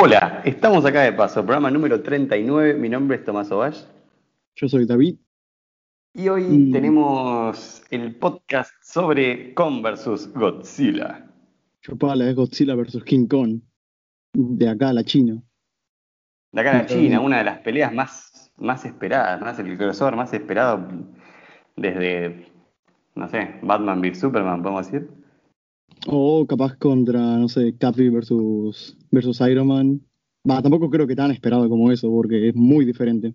Hola, estamos acá de paso, programa número 39. Mi nombre es Tomás Ovash. Yo soy David. Y hoy tenemos el podcast sobre Kong vs Godzilla. Chupala es Godzilla vs King Kong. De acá a la China. De acá en la. China, una de las peleas más, más esperadas, más el crossover más esperado desde, no sé, Batman vs Superman, podemos decir. O capaz contra, no sé, Capi versus, versus Iron Man. Va, tampoco creo que tan esperado como eso, porque es muy diferente.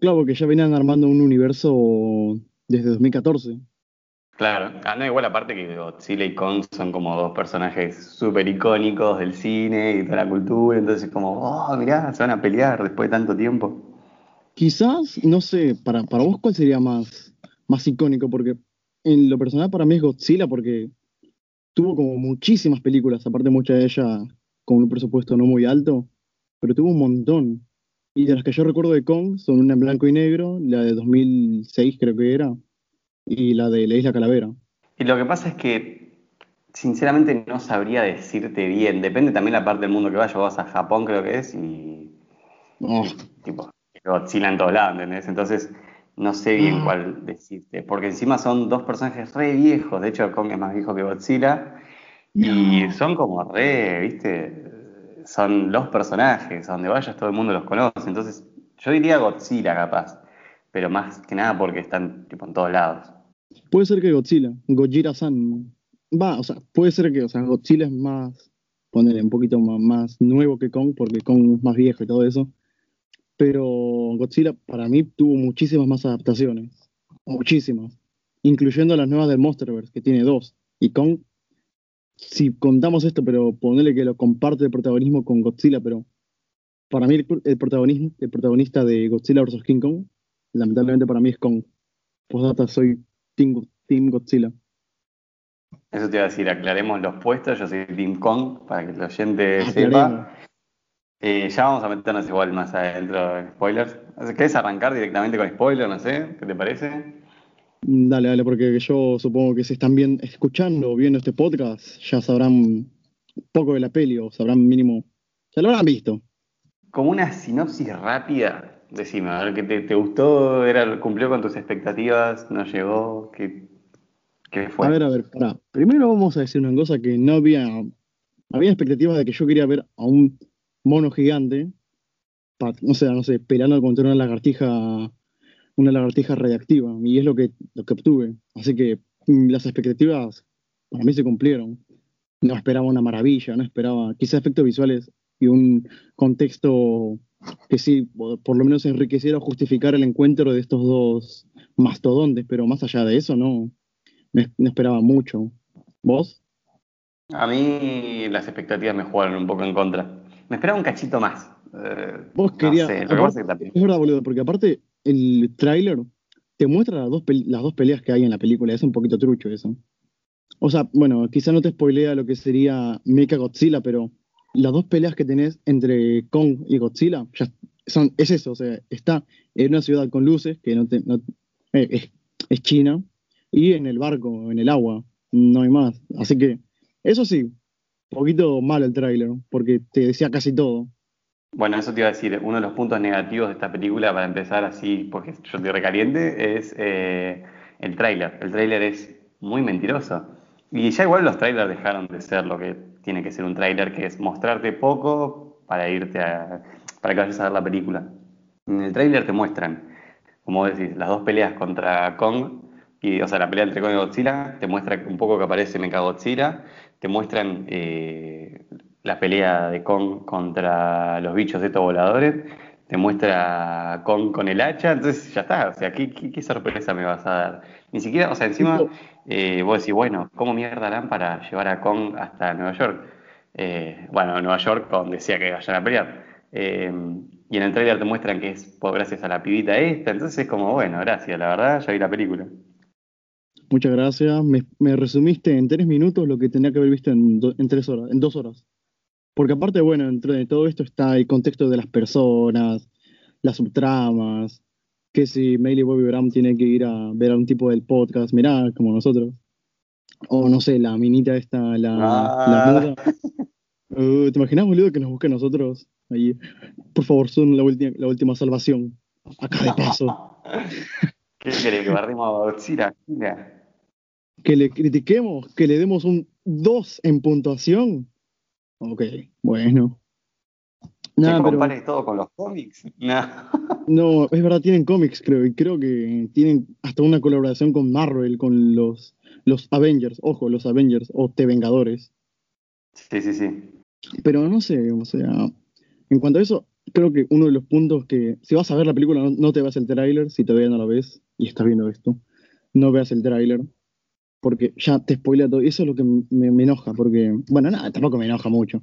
Claro, porque ya venían armando un universo desde 2014. Claro, ah, no, igual aparte que Godzilla y Kong son como dos personajes súper icónicos del cine y de la cultura, entonces como, oh, mirá, se van a pelear después de tanto tiempo. Quizás, no sé, para, para vos, ¿cuál sería más, más icónico? Porque en lo personal para mí es Godzilla, porque tuvo como muchísimas películas, aparte muchas de ellas con un presupuesto no muy alto, pero tuvo un montón. Y de las que yo recuerdo de Kong son una en blanco y negro, la de 2006 creo que era, y la de La Isla Calavera. Y lo que pasa es que, sinceramente, no sabría decirte bien, depende también la parte del mundo que vayas, vas a Japón creo que es, y Oh, tipo, Godzilla en todos lados, ¿entendés? Entonces, no sé bien Ah. cuál decirte, porque encima son dos personajes re viejos, de hecho Kong es más viejo que Godzilla, y son como re, ¿viste? Son los personajes, a donde vayas todo el mundo los conoce, entonces yo diría Godzilla capaz, pero más que nada porque están tipo en todos lados. puede ser que Godzilla, Gojira-san. Va, o sea, puede ser que, o sea, Godzilla es más, ponerle un poquito más, más nuevo que Kong, porque Kong es más viejo y todo eso. Pero Godzilla para mí tuvo muchísimas más adaptaciones. Muchísimas. Incluyendo las nuevas del Monsterverse, que tiene dos. Y Kong, si contamos esto, pero ponerle que lo comparte el protagonismo con Godzilla, pero para mí el, el protagonismo, el protagonista de Godzilla vs. King Kong, lamentablemente para mí es Kong. Postdata, soy Team, Team Godzilla. Eso te iba a decir, aclaremos los puestos, yo soy Team Kong, para que el oyente Aclaremos. sepa. Eh, ya vamos a meternos igual más adentro en spoilers. ¿Querés arrancar directamente con spoilers? No sé, ¿qué te parece? Dale, dale, porque yo supongo que si están bien escuchando o viendo este podcast, ya sabrán poco de la peli o sabrán mínimo, ya lo habrán visto. Como una sinopsis rápida, decime, a ver, ¿qué te, te gustó? Era, ¿Cumplió con tus expectativas? ¿No llegó? ¿Qué, qué fue? A ver, a ver, pará. Primero vamos a decir una cosa que no había, había expectativas de que yo quería ver a un mono gigante, o sea, no una lagartija, una lagartija radiactiva, y es lo que, obtuve. Así que mm, las expectativas para mí se cumplieron. No esperaba una maravilla, no esperaba quizás efectos visuales y un contexto que sí, por lo menos enriqueciera o justificara el encuentro de estos dos mastodontes, pero más allá de eso no, no esperaba mucho. ¿Vos? A mí las expectativas me jugaron un poco en contra. Me esperaba un cachito más. Eh, Vos no querías. sé, que aparte- que también- es verdad, boludo, porque aparte el tráiler te muestra las dos, las dos peleas que hay en la película. Es un poquito trucho eso. O sea, bueno, quizá no te spoilea lo que sería Mecha Godzilla, pero las dos peleas que tenés entre Kong y Godzilla ya son, es eso. O sea, está en una ciudad con luces, que no, te- no- eh, es, es China, y en el barco, en el agua. No hay más. Así que, eso sí, un poquito malo el tráiler, porque te decía casi todo. Bueno, eso te iba a decir, uno de los puntos negativos de esta película, para empezar así, porque yo estoy recaliente, es eh, el tráiler. El tráiler es muy mentiroso. Y ya igual los trailers dejaron de ser lo que tiene que ser un tráiler, que es mostrarte poco para irte para que vayas a ver la película. En el tráiler te muestran, como decís, las dos peleas contra Kong, y, o sea, la pelea entre Kong y Godzilla, te muestra un poco que aparece Mechagodzilla, te muestran eh, la pelea de Kong contra los bichos estos voladores, te muestra Kong con el hacha, entonces ya está, o sea, ¿qué, qué, qué sorpresa me vas a dar? Ni siquiera, o sea, encima eh, vos decís, bueno, ¿cómo mierda harán para llevar a Kong hasta Nueva York? Eh, bueno, Nueva York, donde decía que vayan a pelear. Eh, y en el trailer te muestran que es por gracias a la pibita esta, entonces es como, bueno, gracias, la verdad, ya vi la película. Muchas gracias. Me, me resumiste en tres minutos lo que tenía que haber visto en, do- en tres horas, en dos horas. Porque aparte, bueno, dentro de todo esto está el contexto de las personas, las subtramas, que si Miley Bobby Brown tiene que ir a ver a un tipo del podcast, mirá, como nosotros. O no sé, la minita esta, la, Ah. la muda. Uh, ¿Te imaginas, boludo, que nos busquen nosotros? Ahí, por favor, son la, la última salvación. Acá de paso. ¿Qué querés? ¿Que barremos a Godzilla? Que le critiquemos, que le demos un 2 en puntuación. Ok, bueno. Nada, pero... compares todo con los cómics? No, es verdad, tienen cómics, creo, y creo que tienen hasta una colaboración con Marvel, con los, los Avengers, ojo, los Avengers, o T Vengadores. Sí, sí, sí. Pero no sé, o sea, en cuanto a eso, creo que uno de los puntos que, si vas a ver la película, no, te veas el tráiler, si todavía no lo ves y estás viendo esto, no veas el tráiler, porque ya te spoilea todo, y eso es lo que me, me enoja, porque, bueno, nada, tampoco me enoja mucho,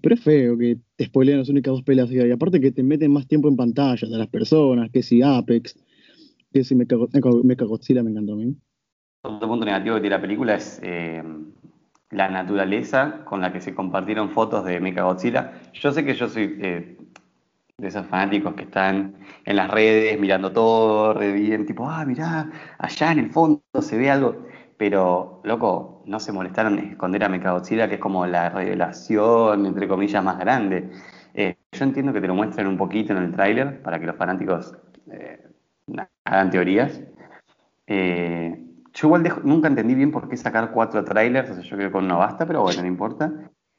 pero es feo que te spoilean las únicas dos peleas y aparte que te meten más tiempo en pantalla de las personas, que si Apex, que si Mechagodzilla me encantó a mí. Otro punto negativo que tiene la película es eh, la naturaleza con la que se compartieron fotos de Mechagodzilla. Yo sé que yo soy eh, de esos fanáticos que están en las redes mirando todo re bien, tipo, ah, mirá, allá en el fondo se ve algo. Pero, loco, no se molestaron en esconder a Mechagodzilla, que es como la revelación, entre comillas, más grande. Eh, yo entiendo que te lo muestren un poquito en el tráiler para que los fanáticos eh, hagan teorías. Eh, yo igual nunca entendí bien por qué sacar cuatro trailers, o sea, yo creo que con uno basta, pero bueno, no importa.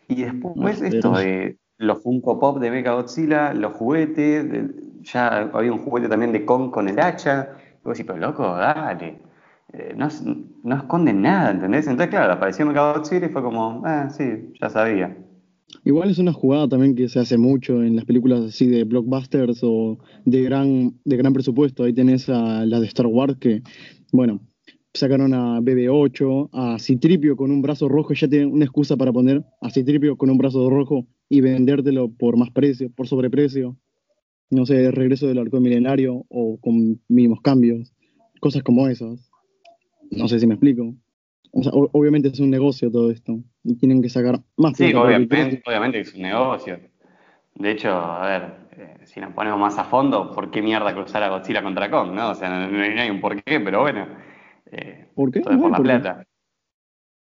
Y después esto de los Funko Pop de Mechagodzilla, los juguetes, ya había un juguete también de Kong con el hacha. Y vos decís, pero loco, dale. Eh, no, no, esconden nada, ¿entendés? Entonces, claro, apareció Mechagodzilla y fue como, ah, sí, ya sabía. Igual es una jugada también que se hace mucho en las películas así de blockbusters o de gran, de gran presupuesto. Ahí tenés a la de Star Wars que, bueno, sacaron a BB8, a Citripio con un brazo rojo y ya tienen una excusa para poner a Citripio con un brazo rojo y vendértelo por más precio, por sobreprecio. No sé, regreso del arco milenario o con mínimos cambios. Cosas como esas. No sé si me explico. O sea, obviamente es un negocio todo esto. Y tienen que sacar más Sí, obviamente, obviamente es un negocio. De hecho, a ver, eh, si nos ponemos más a fondo, ¿por qué mierda cruzar a Godzilla contra Kong? ¿no? O sea, no, hay un porqué, pero bueno. Eh, ¿Por qué? Todo por la plata.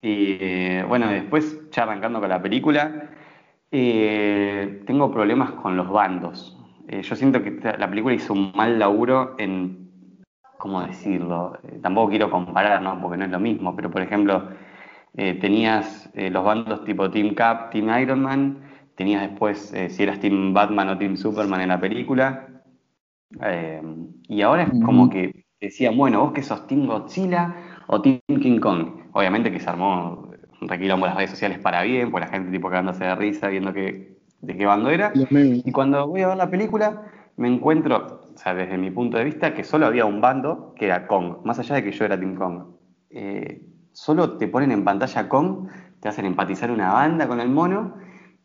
Y eh, bueno, después, ya arrancando con la película, tengo problemas con los bandos. yo siento que la película hizo un mal laburo en ¿cómo decirlo? Eh, tampoco quiero comparar, ¿no? Porque no es lo mismo, pero por ejemplo, eh, tenías eh, los bandos tipo Team Cap, Team Iron Man, tenías después si eras Team Batman o Team Superman en la película, y ahora es como que decían, bueno, vos que sos Team Godzilla o Team King Kong. Obviamente que se armó un requilombo las redes sociales para bien, pues la gente tipo cagándose de risa viendo que, de qué bando era. Y cuando voy a ver la película, me encuentro, sea, desde mi punto de vista, que solo había un bando que era Kong, más allá de que yo era Team Kong. Eh, solo te ponen en pantalla Kong, te hacen empatizar una banda con el mono,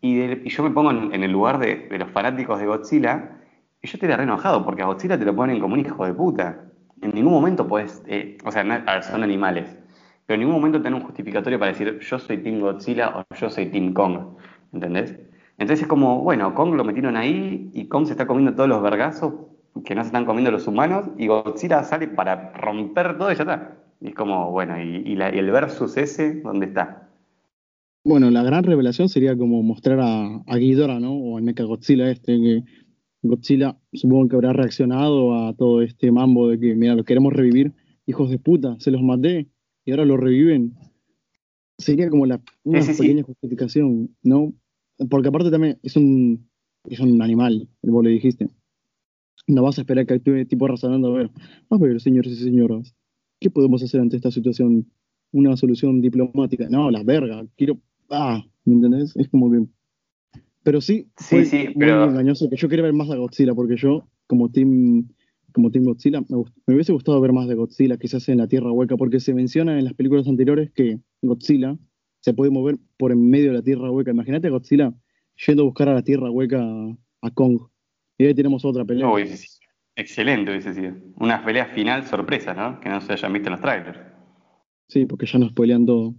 y, yo me pongo en, el lugar de, los fanáticos de Godzilla, y yo estaría re enojado, porque a Godzilla te lo ponen como un hijo de puta. En ningún momento puedes, eh, o sea, son animales, pero en ningún momento tenés un justificatorio para decir yo soy Team Godzilla o yo soy Team Kong, ¿entendés? Entonces es como, bueno, Kong lo metieron ahí y Kong se está comiendo todos los vergazos que no se están comiendo los humanos y Godzilla sale para romper todo y ya está. Y es como, bueno, y, el versus ese, ¿dónde está? Bueno, la gran revelación sería como mostrar a, a Ghidorah, ¿no? O al Mecha Godzilla este, que Godzilla supongo que habrá reaccionado a todo este mambo de que, mira, lo queremos revivir, hijos de puta, se los maté y ahora lo reviven. Sería como la, una pequeña justificación, ¿no? Porque aparte también es un, es un animal, vos le dijiste. No vas a esperar que actúe tipo razonando, a ver, a ver, señores y señoras, ¿qué podemos hacer ante esta situación? Una solución diplomática. No, la verga, quiero. Ah, ¿me entendés? Es como que. Pero sí, sí, sí, muy engañoso que yo quería ver más a Godzilla, porque yo, como Team, como team Godzilla, me, me, hubiese gustado ver más de Godzilla, quizás en la Tierra Hueca, porque se menciona en las películas anteriores que Godzilla se puede mover por en medio de la tierra hueca. Imagínate a Godzilla yendo a buscar a la tierra hueca a, Kong. Y ahí tenemos otra pelea. excelente hubiese sido. Una pelea final sorpresa, ¿no? Que no se hayan visto en los trailers. Sí, porque ya nos spoilean todo.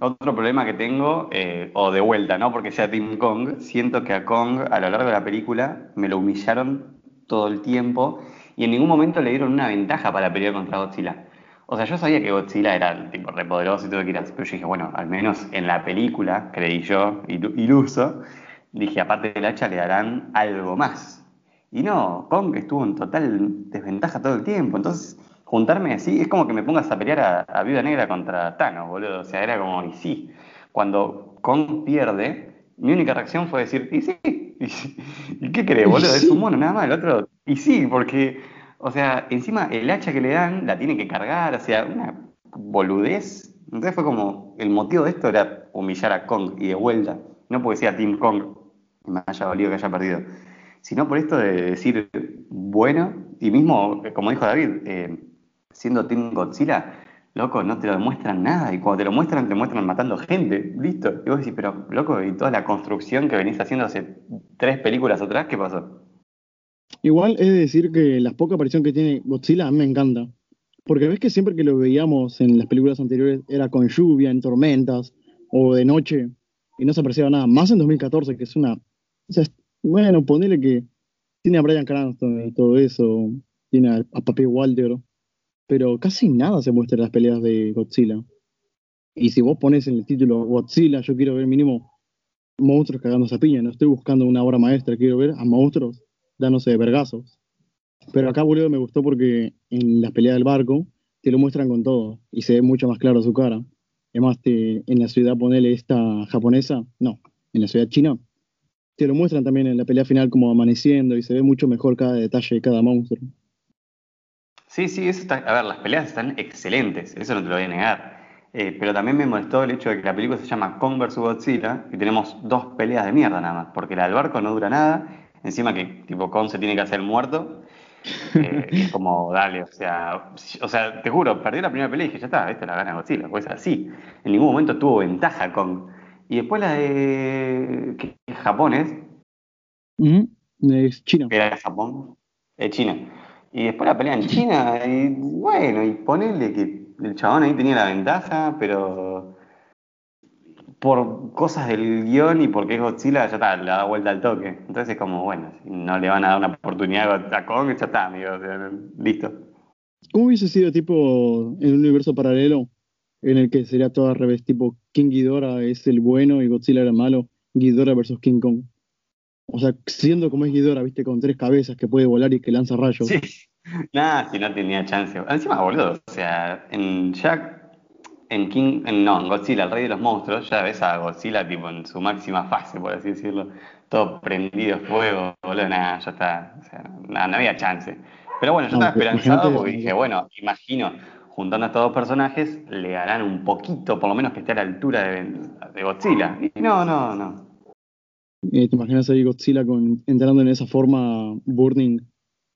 Otro problema que tengo, eh, o de vuelta, ¿no? Porque sea Team Kong, siento que a Kong a lo largo de la película me lo humillaron todo el tiempo y en ningún momento le dieron una ventaja para pelear contra Godzilla. O sea, yo sabía que Godzilla era tipo repoderoso y todo lo que quieras, pero yo dije, bueno, al menos en la película, creí yo, iluso, dije, aparte del hacha le darán algo más. Y no, Kong estuvo en total desventaja todo el tiempo, entonces juntarme así es como que me pongas a pelear a, a Viuda Negra contra Thanos, boludo. O sea, era como, y sí, cuando Kong pierde, mi única reacción fue decir, y sí, y, qué crees, boludo? Es un mono, nada más, el otro, y sí, porque o sea, encima el hacha que le dan la tiene que cargar, o sea, una boludez. Entonces fue como, el motivo de esto era humillar a Kong y de vuelta. No porque sea Team Kong me haya valido que haya perdido, sino por esto de decir, bueno, y mismo, como dijo David, eh, siendo Team Godzilla, loco, no te lo demuestran nada, y cuando te lo muestran, te muestran matando gente, listo. Y vos decís, pero loco, y toda la construcción que venís haciendo hace tres películas atrás, ¿qué pasó? Igual es decir que la poca aparición que tiene Godzilla a mí me encanta. Porque ves que siempre que lo veíamos en las películas anteriores era con lluvia, en tormentas o de noche y no se apreciaba nada. Más en 2014, que es una. O sea, bueno, ponele que tiene a Brian Cranston y todo eso, tiene a, a Papi Walter, pero casi nada se muestra en las peleas de Godzilla. Y si vos pones en el título Godzilla, yo quiero ver mínimo monstruos cagando esa piña, no estoy buscando una obra maestra, quiero ver a monstruos dándose de vergazos. Pero acá, boludo, me gustó porque en la pelea del barco te lo muestran con todo y se ve mucho más claro su cara. Además, te, en la ciudad, ponele esta japonesa, no, en la ciudad china, te lo muestran también en la pelea final como amaneciendo y se ve mucho mejor cada detalle de cada monstruo. Sí, sí, eso está, a ver, las peleas están excelentes, eso no te lo voy a negar. Eh, pero también me molestó el hecho de que la película se llama Kong vs Godzilla y tenemos dos peleas de mierda nada más, porque la del barco no dura nada Encima que tipo Con se tiene que hacer muerto. Eh, es como, dale, o sea, o sea, te juro, perdí la primera pelea y dije, ya está, esta la gana Godzilla, pues así. En ningún momento tuvo ventaja con. Y después la de. ¿Qué es japonés? Es China. Era Japón. Es China. Y después la pelea en China, y bueno, y ponerle que el chabón ahí tenía la ventaja, pero por cosas del guion y porque es Godzilla, ya está, le da vuelta al toque. Entonces es como, bueno, si no le van a dar una oportunidad a Kong, ya está, amigo, listo. ¿Cómo hubiese sido tipo en un universo paralelo en el que sería todo al revés, tipo King Ghidorah es el bueno y Godzilla era el malo, Ghidorah versus King Kong? O sea, siendo como es Ghidorah, viste, con tres cabezas que puede volar y que lanza rayos. Sí, nada, si no tenía chance. Encima, boludo, o sea, en Jack en King, no, en Godzilla, el rey de los monstruos, ya ves a Godzilla tipo en su máxima fase, por así decirlo, todo prendido fuego, boludo, nada, ya está, o sea, nada, no había chance. Pero bueno, yo estaba esperanzado porque dije, bueno, imagino, juntando a estos dos personajes, le harán un poquito, por lo menos que esté a la altura de, Godzilla. Y no, no, no. Eh, ¿Te imaginas ahí Godzilla con, entrando en esa forma burning,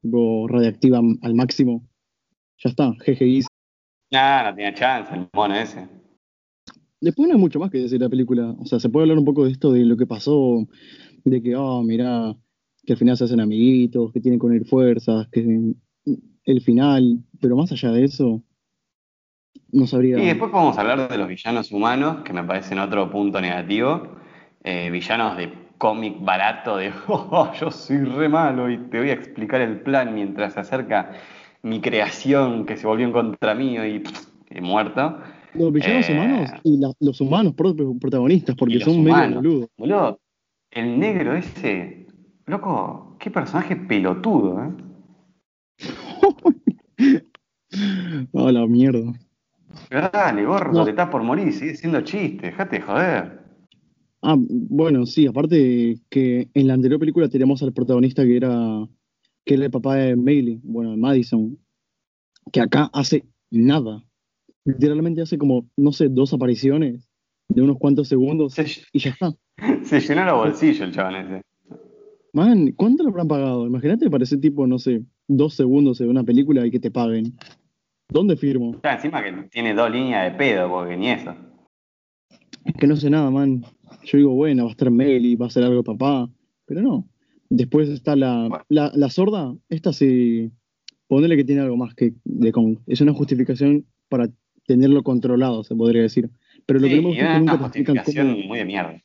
radiactiva al máximo? Ya está, GGI Ah, no tenía chance el mono ese. Después no hay mucho más que decir la película. O sea, se puede hablar un poco de esto, de lo que pasó, de que, oh, mirá, que al final se hacen amiguitos, que tienen que unir fuerzas, que el final, pero más allá de eso, no sabría. Y después podemos hablar de los villanos humanos, que me parecen otro punto negativo. Eh, villanos de cómic barato, de, oh, yo soy re malo y te voy a explicar el plan mientras se acerca mi creación que se volvió en contra mío y, muerto. Los villanos eh, humanos y los humanos protagonistas, porque son medio boludos. Boludo, el negro ese, loco, qué personaje pelotudo, ¿eh? oh, la mierda. Dale, gordo, te estás por morir, sigue siendo chiste, dejate joder. Ah, bueno, sí, aparte que en la anterior película teníamos al protagonista que era que es el papá de Mailey, bueno, de Madison, que acá hace nada. Literalmente hace como, no sé, dos apariciones de unos cuantos segundos y ya está. Se llenó los bolsillos el chaval ese. Man, ¿cuánto le habrán pagado? Imagínate para ese tipo, no sé, dos segundos de una película y que te paguen. ¿Dónde firmo? Ya, encima que tiene dos líneas de pedo, porque ni eso. Es que no sé nada, man. Yo digo, bueno, va a estar Meli, va a ser algo de papá, pero no. Después está la, la, sorda, esta sí, ponele que tiene algo más que de Kong. Es una justificación para tenerlo controlado, se podría decir. Pero lo que no me gusta es que nunca te explican cómo... muy de mierda.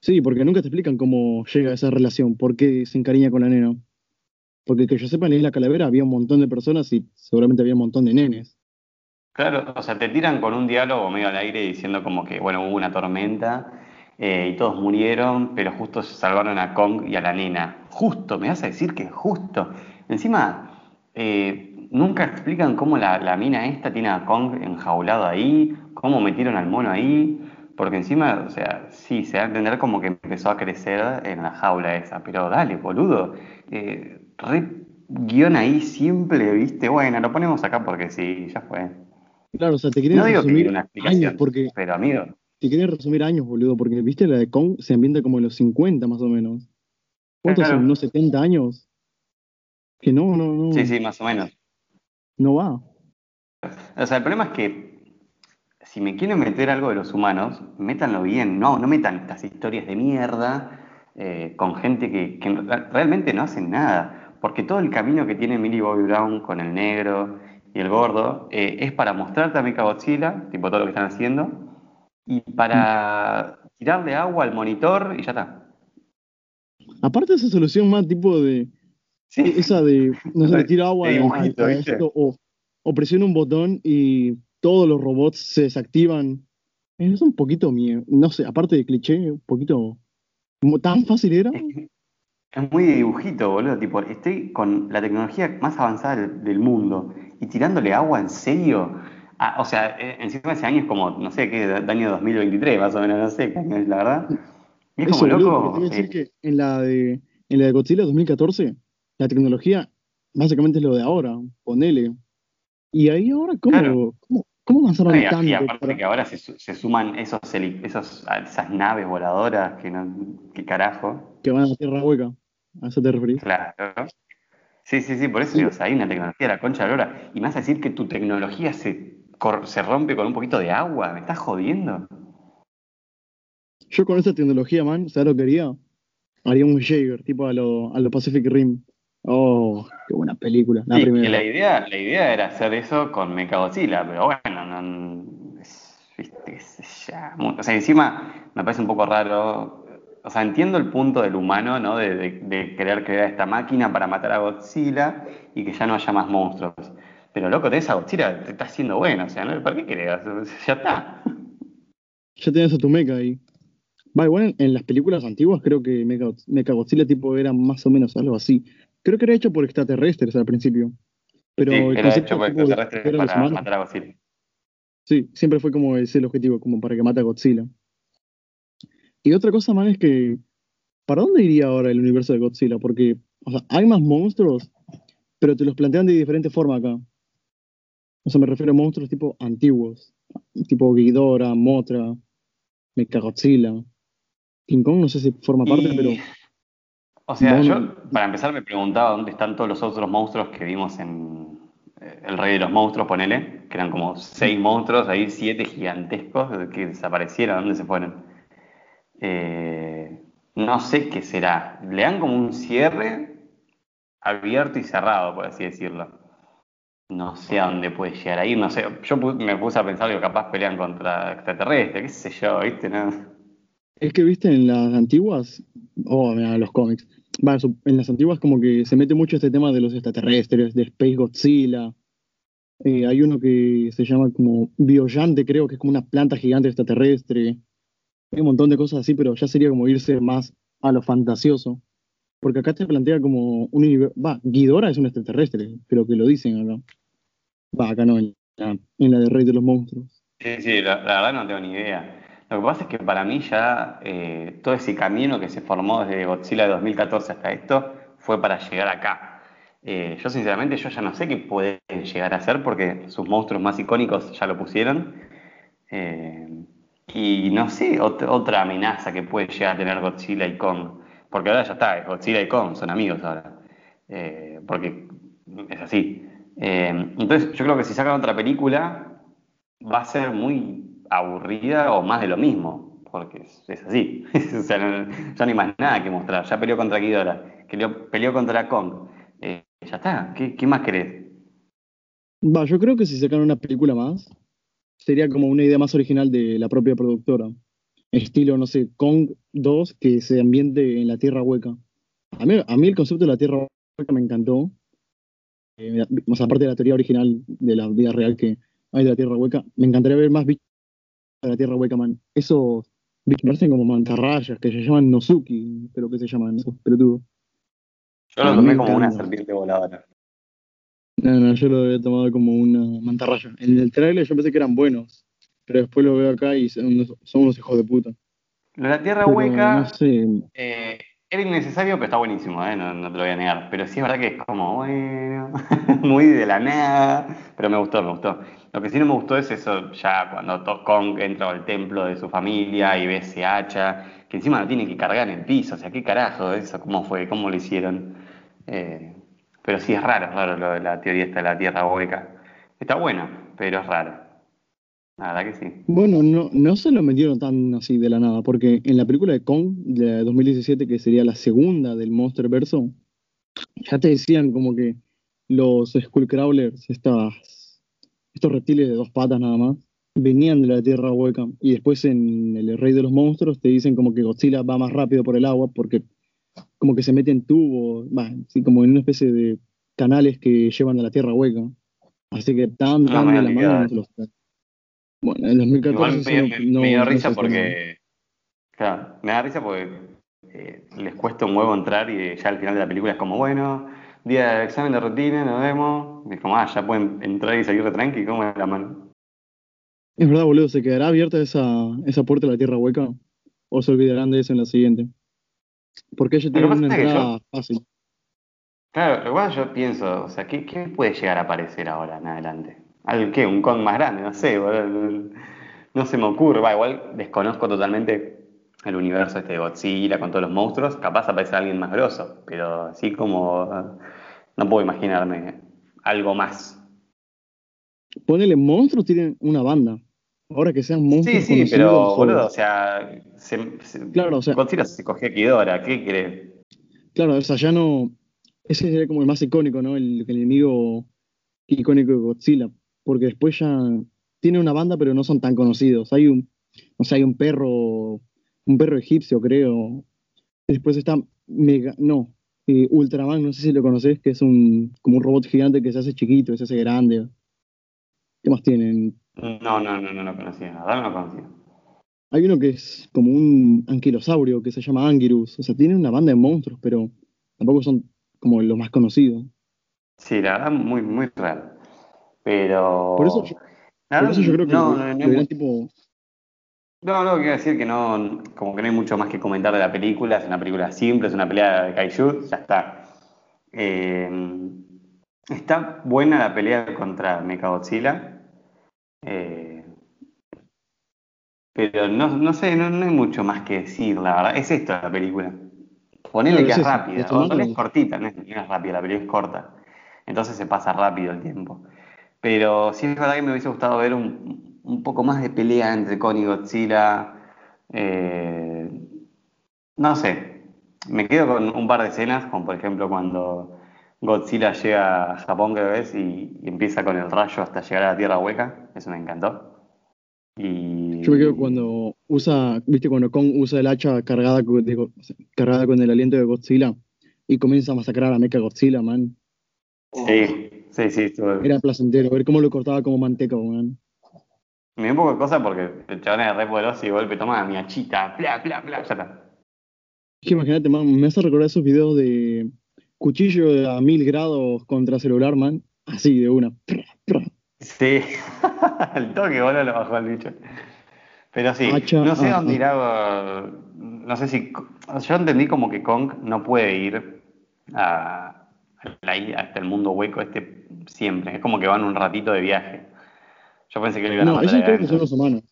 Sí, porque nunca te explican cómo llega a esa relación, por qué se encariña con la nena. Porque que yo sepa, en la Calavera había un montón de personas y seguramente había un montón de nenes. Claro, o sea, te tiran con un diálogo medio al aire diciendo como que, bueno, hubo una tormenta eh, y todos murieron, pero justo se salvaron a Kong y a la nena. Justo, me vas a decir que justo. Encima, eh, nunca explican cómo la, la, mina esta tiene a Kong enjaulado ahí, cómo metieron al mono ahí, porque encima, o sea, sí, se va a entender como que empezó a crecer en la jaula esa, pero dale, boludo, eh, re guion ahí simple, viste, bueno, lo ponemos acá porque sí, ya fue. Claro, o sea, te quieren no resumir una años, porque pero amigo, te quieren resumir años, boludo, porque viste la de Kong se ambienta como en los 50 más o menos. ¿Cuántos Claro. son? ¿Unos 70 años? Que no, no, no. sí, sí, más o menos. No va. O sea, el problema es que si me quieren meter algo de los humanos, métanlo bien, no, no metan estas historias de mierda eh, con gente que, que re- realmente no hacen nada. Porque todo el camino que tiene Millie Bobby Brown con el negro y el gordo eh, es para mostrarte a Mechagodzilla, tipo todo lo que están haciendo, y para tirarle agua al monitor y ya está. Aparte esa solución más tipo de Sí, esa de no sé, le tira agua De dibujito, a ¿viste? esto, o, o presiona un botón y todos los robots se desactivan. Es un poquito miedo, no sé, aparte de cliché, un poquito tan fácil era. Es muy de dibujito, boludo. Tipo, estoy con la tecnología más avanzada del, del mundo y tirándole agua en serio. Ah, o sea, eh, encima ese año es como, no sé, qué, año 2023, más o menos, no sé la verdad. Y es Eso, como boludo, loco. a decir eh, que en la de en la de Godzilla 2014, la tecnología básicamente es lo de ahora, ponele. Y ahí ahora, ¿cómo, Claro. cómo, cómo avanzaron y, y tanto? aparte para- que ahora se, su- se suman esos, esos, esas naves voladoras que no, qué carajo. que van a la Tierra Hueca? ¿A eso te referís? Claro. Sí, sí, sí, por eso digo, o sea, hay una tecnología de la concha de la lora. Y me vas a decir que tu tecnología se, se rompe con un poquito de agua. ¿Me estás jodiendo? Yo con esa tecnología, man, ¿sabes lo que haría? Haría un Jaeger, tipo a lo, a lo Pacific Rim. Oh, qué buena película. La Sí, primera. la idea, la idea era hacer eso con Mechagodzilla, pero bueno, no, es- mu- o sea, encima me parece un poco raro, o sea, entiendo el punto del humano, ¿no? De, de- de querer crear esta máquina para matar a Godzilla y que ya no haya más monstruos. Pero loco, tenés a Godzilla, te está haciendo bueno, o sea, ¿no? ¿para qué querés? Ya está. Ya tenés a tu mecha ahí. Va, igual en, en las películas antiguas creo que Mecha, Mechagodzilla tipo era más o menos algo así. Creo que era hecho por extraterrestres al principio. Pero Sí, el era hecho por extraterrestres para matar a Godzilla. Sí, siempre fue como ese el objetivo, como para que mate a Godzilla. Y otra cosa más es que, ¿para dónde iría ahora el universo de Godzilla? Porque, o sea, hay más monstruos, pero te los plantean de diferente forma acá. O sea, me refiero a monstruos tipo antiguos, tipo Ghidorah, Mothra, Mechagodzilla. King Kong no sé si forma parte, Y- pero O sea, yo para empezar me preguntaba dónde están todos los otros monstruos que vimos en eh, El Rey de los Monstruos, ponele, que eran como seis monstruos, ahí siete gigantescos que desaparecieron, ¿dónde se fueron? Eh, no sé qué será. Le dan como un cierre abierto y cerrado, por así decirlo. No sé a dónde puede llegar a ir, no sé. Yo me puse a pensar que capaz pelean contra extraterrestres, qué sé yo, ¿viste? No. es que viste en las antiguas, oh, mira, los cómics. En las antiguas como que se mete mucho este tema de los extraterrestres, de Space Godzilla. Eh, hay uno que se llama como Biollante, creo que es como una planta gigante extraterrestre. Hay un montón de cosas así, pero ya sería como irse más a lo fantasioso. Porque acá te plantea como un universo. Va, Ghidorah es un extraterrestre, creo que lo dicen acá. Va, acá no, en la, de Rey de los Monstruos. Sí, sí, la, la verdad no tengo ni idea. Lo que pasa es que para mí ya eh, todo ese camino que se formó desde Godzilla de 2014 hasta esto fue para llegar acá. Eh, yo sinceramente yo ya no sé qué pueden llegar a hacer porque sus monstruos más icónicos ya lo pusieron. Eh, y no sé, ot- otra amenaza que puede llegar a tener Godzilla y Kong. Porque ahora ya está, es Godzilla y Kong son amigos ahora. Eh, porque es así. Eh, entonces yo creo que si sacan otra película va a ser muy aburrida o más de lo mismo, porque es, así. ya no hay más nada que mostrar. Ya peleó contra Ghidorah, peleó, peleó contra Kong. Eh, ya está, ¿Qué, qué más querés? Va, yo creo que si sacan una película más, sería como una idea más original de la propia productora. Estilo, no sé, Kong 2 que se ambiente en la Tierra Hueca. A mí, a mí el concepto de la Tierra Hueca me encantó. Eh, sea, aparte de la teoría original de la vida real que hay de la Tierra Hueca. Me encantaría ver más bichos de la Tierra Hueca, man. Esos bichos parecen como mantarrayas, que se llaman Nozuki, pero que se llaman esos pelotudos. Yo lo A mí tomé como una serpiente voladora. No, no, yo lo había tomado como una mantarraya. En el trailer yo pensé que eran buenos, pero después lo veo acá y son unos, son unos hijos de puta. Lo de la tierra Pero, hueca no sé, eh, era innecesario, pero está buenísimo, ¿eh? no, no te lo voy a negar. Pero sí es verdad que es como, bueno, muy de la nada. Pero me gustó, me gustó. Lo que sí no me gustó es eso, ya cuando To- Kong entra al templo de su familia y ve ese hacha, que encima lo tiene que cargar en el piso. O sea, ¿qué carajo eso? ¿Cómo fue? ¿Cómo lo hicieron? Eh, pero sí es raro, es raro lo de la teoría esta de la tierra hueca. Está bueno, pero es raro. La verdad que sí. Bueno, no, no se lo metieron tan así de la nada, porque en la película de Kong de 2017, que sería la segunda del Monsterverso, ya te decían como que los Skullcrawlers, estas, estos reptiles de dos patas nada más, venían de la Tierra Hueca. Y después en El Rey de los Monstruos te dicen como que Godzilla va más rápido por el agua porque como que se mete en tubos, va, así como en una especie de canales que llevan a la Tierra Hueca. Así que tan, tan me de la mano no los. Bueno, en 2014 Igual me, me- no- me dio risa porque. Claro, me da risa porque eh, les cuesta un huevo entrar y ya al final de la película es como, bueno, día de examen de rutina, nos vemos. Y es como, ah, ya pueden entrar y salir de tranqui, ¿cómo es la mano? Es verdad, boludo, ¿se quedará abierta esa, esa puerta de la Tierra Hueca? ¿O se olvidarán de eso en la siguiente? Porque ellos tienen una entrada fácil. Claro, igual yo pienso, o sea, ¿qué, qué puede llegar a aparecer ahora en adelante? ¿Algo qué? ¿Un Kong más grande? No sé, boludo, no, se me ocurre. Va, igual desconozco totalmente el universo este de Godzilla con todos los monstruos. Capaz aparece alguien más grosso, pero así como no puedo imaginarme algo más. Ponele, monstruos tienen una banda. Ahora que sean monstruos Sí, sí, pero boludo, o- sea, se- se- Claro, o sea- Godzilla se cogió a Ghidorah, ¿qué crees? Claro, o sea, ya no... Ese sería como el más icónico, ¿no? El, el enemigo icónico de Godzilla. Porque después ya tiene una banda, pero no son tan conocidos. Hay un, o sea, hay un perro, un perro egipcio, creo. Después está Mega, no, eh, Ultraman, no sé si lo conoces, que es un, como un robot gigante que se hace chiquito, se hace grande. ¿Qué más tienen? No, no, no, no lo conocía, verdad no lo conocía. Hay uno que es como un anquilosaurio que se llama Angirus. O sea, tiene una banda de monstruos, pero tampoco son como los más conocidos. Sí, la verdad, muy, muy raro. Pero. Por eso yo- Por eso yo creo que no, no, no, tipo... no, no, quiero decir que no, como que no hay mucho más que comentar de la película. Es una película simple, es una pelea de Kaiju, ya está. Eh, está buena la pelea contra Mechagodzilla. Eh, pero no, no sé, no, no hay mucho más que decir, la verdad. Es esto la película. Ponele que es es rápida. es O es cortita, no es, no es rápida, la película es corta. Entonces se pasa rápido el tiempo. Pero sí es verdad que me hubiese gustado ver un, un poco más de pelea entre Kong y Godzilla. Eh, no sé. Me quedo con un par de escenas, como por ejemplo cuando Godzilla llega a Japón, creo que es, y, y empieza con el rayo hasta llegar a la Tierra Hueca. Eso me encantó. Y... Yo me quedo cuando usa, viste, cuando Kong usa el hacha cargada de cargada con el aliento de Godzilla y comienza a masacrar a Mecha Godzilla, man. Sí, sí, sí. Era placentero, ver cómo lo cortaba como manteca, man. Me dio un poco de cosa porque el chabón era re poderoso y de golpe toma mi hachita, bla, bla, bla, ya está. Es que imagínate, man, me hace recordar esos videos de cuchillo a mil grados contra celular, man. Así, de una. Sí, el toque, boludo, lo bajó el bicho. Pero sí, Hacha, no sé ah, dónde ah. irá. No sé si. Yo entendí como que Kong no puede ir a, hasta el mundo hueco este siempre. Es como que van un ratito de viaje. Yo pensé que lo iban a No, matar esos ahí creo que son los humanos.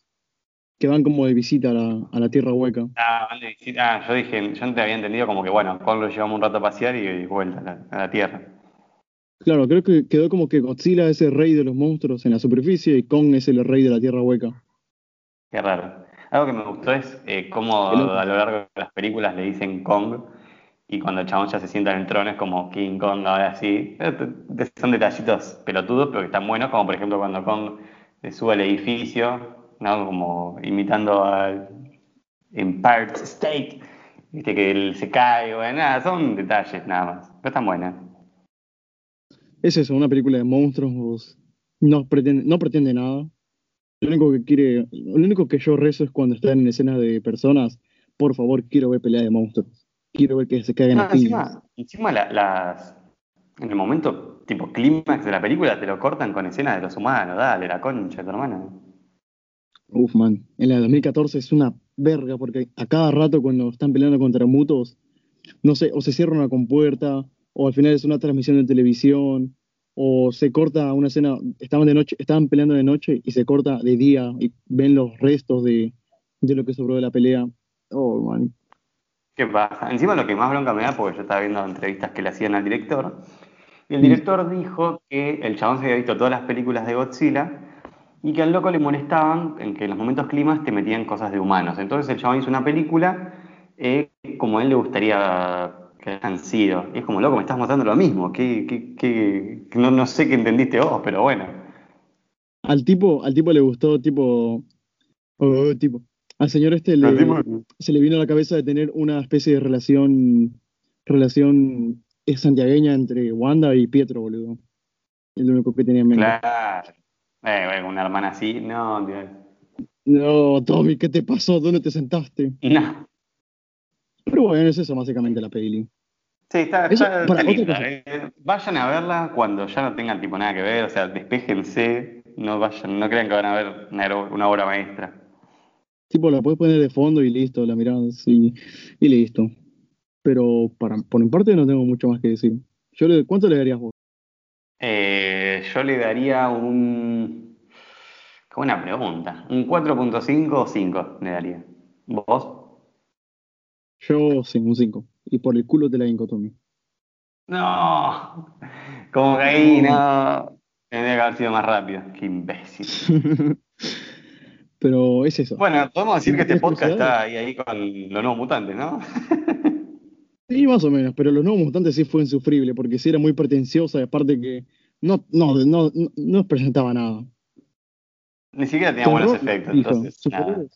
Que van como de visita a la, a la Tierra Hueca. Ah, van de visita. Ah, yo dije, yo no te había entendido como que bueno, Kong lo llevamos un rato a pasear y, y vuelta a la, a la Tierra. Claro, creo que quedó como que Godzilla es el rey de los monstruos en la superficie y Kong es el rey de la Tierra Hueca. Qué raro. Algo que me gustó es eh, cómo a lo largo de las películas le dicen Kong y cuando el chabón ya se sienta en el trono es como King Kong, ahora sí. Eh, Son detallitos pelotudos, pero que están buenos, como por ejemplo cuando Kong eh, sube al edificio, ¿no? Como imitando al Empire State, viste que él se cae, bueno, nada, son detalles nada más, pero están buenas. Es eso, una película de monstruos no pretende, no pretende nada. Lo único que quiere, lo único que yo rezo es cuando están en escenas de personas, por favor, quiero ver pelea de monstruos. Quiero ver que se caigan No, a piñas. encima, encima la- las, en el momento tipo clímax de la película te lo cortan con escenas de los humanos, dale, la concha tu hermana. Uf, man. En la de 2014 es una verga porque a cada rato cuando están peleando contra mutos, no sé, o se cierra una compuerta, o al final es una transmisión de televisión, o se corta una escena, estaban de noche, estaban peleando de noche y se corta de día y ven los restos de, de lo que sobró de la pelea. Oh, man. ¿Qué pasa? Encima lo que más bronca me da, porque yo estaba viendo entrevistas que le hacían al director, y el Mm. director dijo que el chabón se había visto todas las películas de Godzilla y que al loco le molestaban en que en los momentos climas te metían cosas de humanos. Entonces el chabón hizo una película eh, como a él le gustaría que hayan sido. Y es como, loco, me estás mostrando lo mismo. Que- que- que no, no sé qué entendiste vos, pero bueno. Al tipo, al tipo le gustó, tipo, oh, tipo, al señor este le, tipo- se le vino a la cabeza de tener una especie de relación, relación eh, santiagueña entre Wanda y Pietro, boludo. Es lo único que tenía en mente. Claro. Eh, bueno, una hermana así, no, Dios. No, Tommy, ¿qué te pasó? ¿Dónde te sentaste? No. Pero bueno, es eso básicamente la peli. Sí, está, Eso, está- para, está otra linda. cosa. eh. Vayan a verla cuando ya no tengan tipo nada que ver, o sea, despéjense, no vayan, no crean que van a ver una, obra maestra. Tipo, la puedes poner de fondo y listo, la mirás y, y listo. Pero para, por mi parte no tengo mucho más que decir. Yo ¿Cuánto le darías vos? Eh, yo le daría un. Qué buena pregunta. Un 4.5 o 5 le daría. ¿Vos? Yo sí, un 5. Y por el culo te la vinco, Tommy. No. Como que ahí no. Tendría que haber sido más rápido. Qué imbécil. Pero es eso. Bueno, podemos decir que este ¿Tienes podcast está ahí, ahí con los nuevos mutantes, ¿no? Sí, más o menos, pero los nuevos mutantes sí fue insufrible, porque sí era muy pretenciosa y aparte que no, no, no, no, no presentaba nada. Ni siquiera tenía buenos efectos, entonces. nada.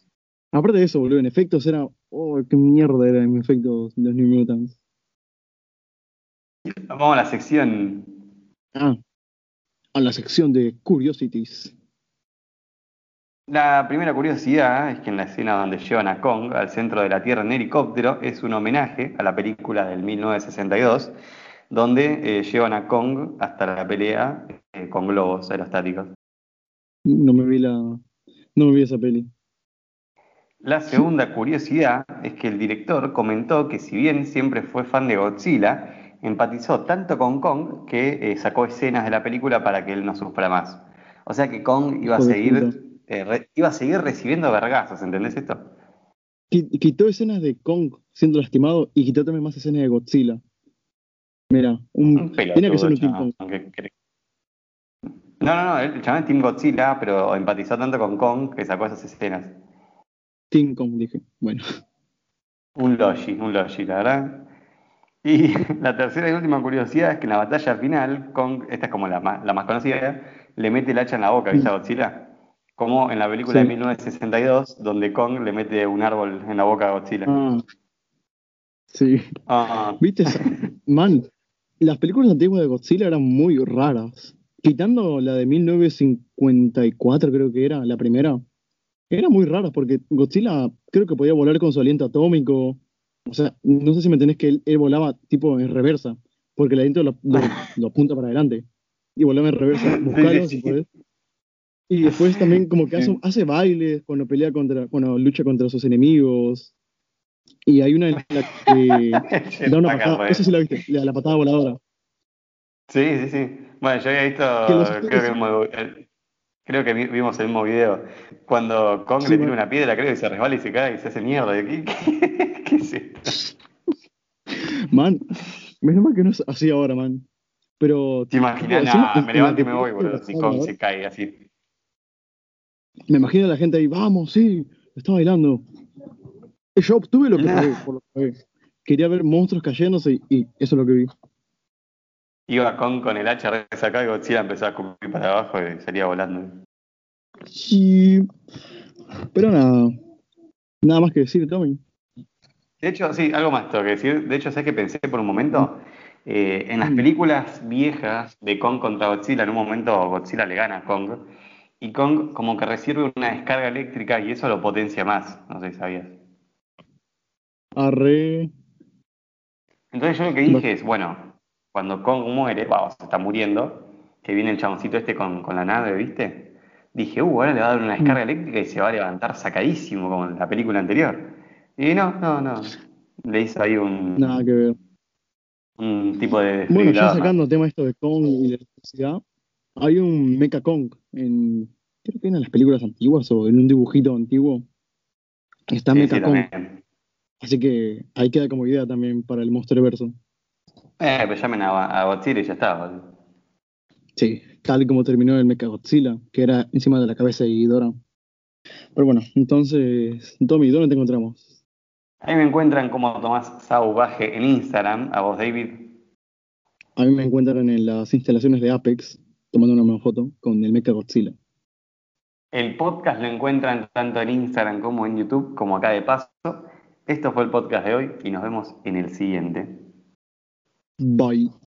Aparte de eso, boludo, en efectos era. Oh, qué mierda eran efectos de los New Mutants. Vamos a la sección. Ah, a la sección de Curiosities. La primera curiosidad es que en la escena donde llevan a Kong al centro de la Tierra en helicóptero es un homenaje a la película del 1962, donde eh, llevan a Kong hasta la pelea eh, con globos aerostáticos. No me vi la. No me vi esa peli. La segunda curiosidad es que el director comentó que si bien siempre fue fan de Godzilla, empatizó tanto con Kong que eh, sacó escenas de la película para que él no sufra más. O sea que Kong iba a seguir. Eh, re- iba a seguir recibiendo vergazos, ¿entendés esto? Qui- Quitó escenas de Kong siendo lastimado y quitó también más escenas de Godzilla. Mira, un, Un tenía que ser un Kong. No, no, no, el chaval es Team Godzilla, pero empatizó tanto con Kong que sacó esas escenas. King Kong, dije. Bueno, Un Logi, un Logi, la verdad. Y la tercera y última curiosidad es que en la batalla final, Kong, esta es como la más, la más conocida, le mete el hacha en la boca, ¿viste a Godzilla? Como en la película Sí. de 1962, donde Kong le mete un árbol en la boca a Godzilla. ah, sí. Ah, ¿Viste? esa? Man, las películas antiguas de Godzilla eran muy raras. Quitando la de 1954, creo que era, la primera. Eran muy raras porque Godzilla creo que podía volar con su aliento atómico. O sea, no sé si me entendés que él, él volaba tipo en reversa, porque el aliento lo, lo- lo apunta para adelante. Y volaba en reversa. Buscalo sí, si podés. Y después también como que hace, hace bailes cuando pelea contra, cuando lucha contra sus enemigos. Y hay una en la que da una patada, esa sí la viste, la, la patada voladora. Sí, sí, sí. Bueno, yo había visto, Que los creo que, vimos, el- creo que vi- vimos el mismo video, cuando Kong Sí, le tira una piedra, creo, y se resbala y se cae y se hace mierda. ¿Qué, qué, qué es esto? Man, menos mal que no es así ahora, man. Pero ¿Te imaginas? No, me levanto y me voy, boludo, si Kong se cae así. Me imagino a la gente ahí, vamos, sí, está bailando. Y Yo obtuve lo que Nah. por lo que pagué. Quería ver monstruos cayéndose y, y eso es lo que vi. Iba Kong con el hacha sacado y Godzilla empezó a escupir para abajo y salía volando. Sí. Pero nada. Nada más que decir, Tommy. De hecho, sí, algo más tengo que decir. De hecho, ¿sabes que pensé por un momento? Eh, en las Mm. películas viejas de Kong contra Godzilla, en un momento Godzilla le gana a Kong. Y Kong como que recibe una descarga eléctrica y eso lo potencia más. No sé si sabías. Arre. Entonces yo lo que dije es, bueno, cuando Kong muere, vamos, se está muriendo, que viene el chaboncito este con, con la nave, ¿viste? Dije, uh, ahora le va a dar una descarga eléctrica y se va a levantar sacadísimo como en la película anterior. Y no, no, no. Le hizo ahí un, Nada que ver. un tipo de Bueno, ya sacando tema esto de Kong y la electricidad, hay un Mecha Kong en, creo que en las películas antiguas o en un dibujito antiguo. Está Sí, Mecha sí, Kong. también. Así que ahí queda como idea también para el Monsterverso. Eh, pues llamen a, a Godzilla y ya está. Sí, tal como terminó el Mecha Godzilla, que era encima de la cabeza de Ghidorah. Pero bueno, entonces, Tommy, ¿dónde te encontramos? Ahí me encuentran como Tomás Sauvaje en Instagram, a vos David. A mí me encuentran en las instalaciones de Apex, tomando una nueva foto con el Mecha Godzilla. El podcast lo encuentran tanto en Instagram como en YouTube, como acá de paso. Esto fue el podcast de hoy y nos vemos en el siguiente. Bye.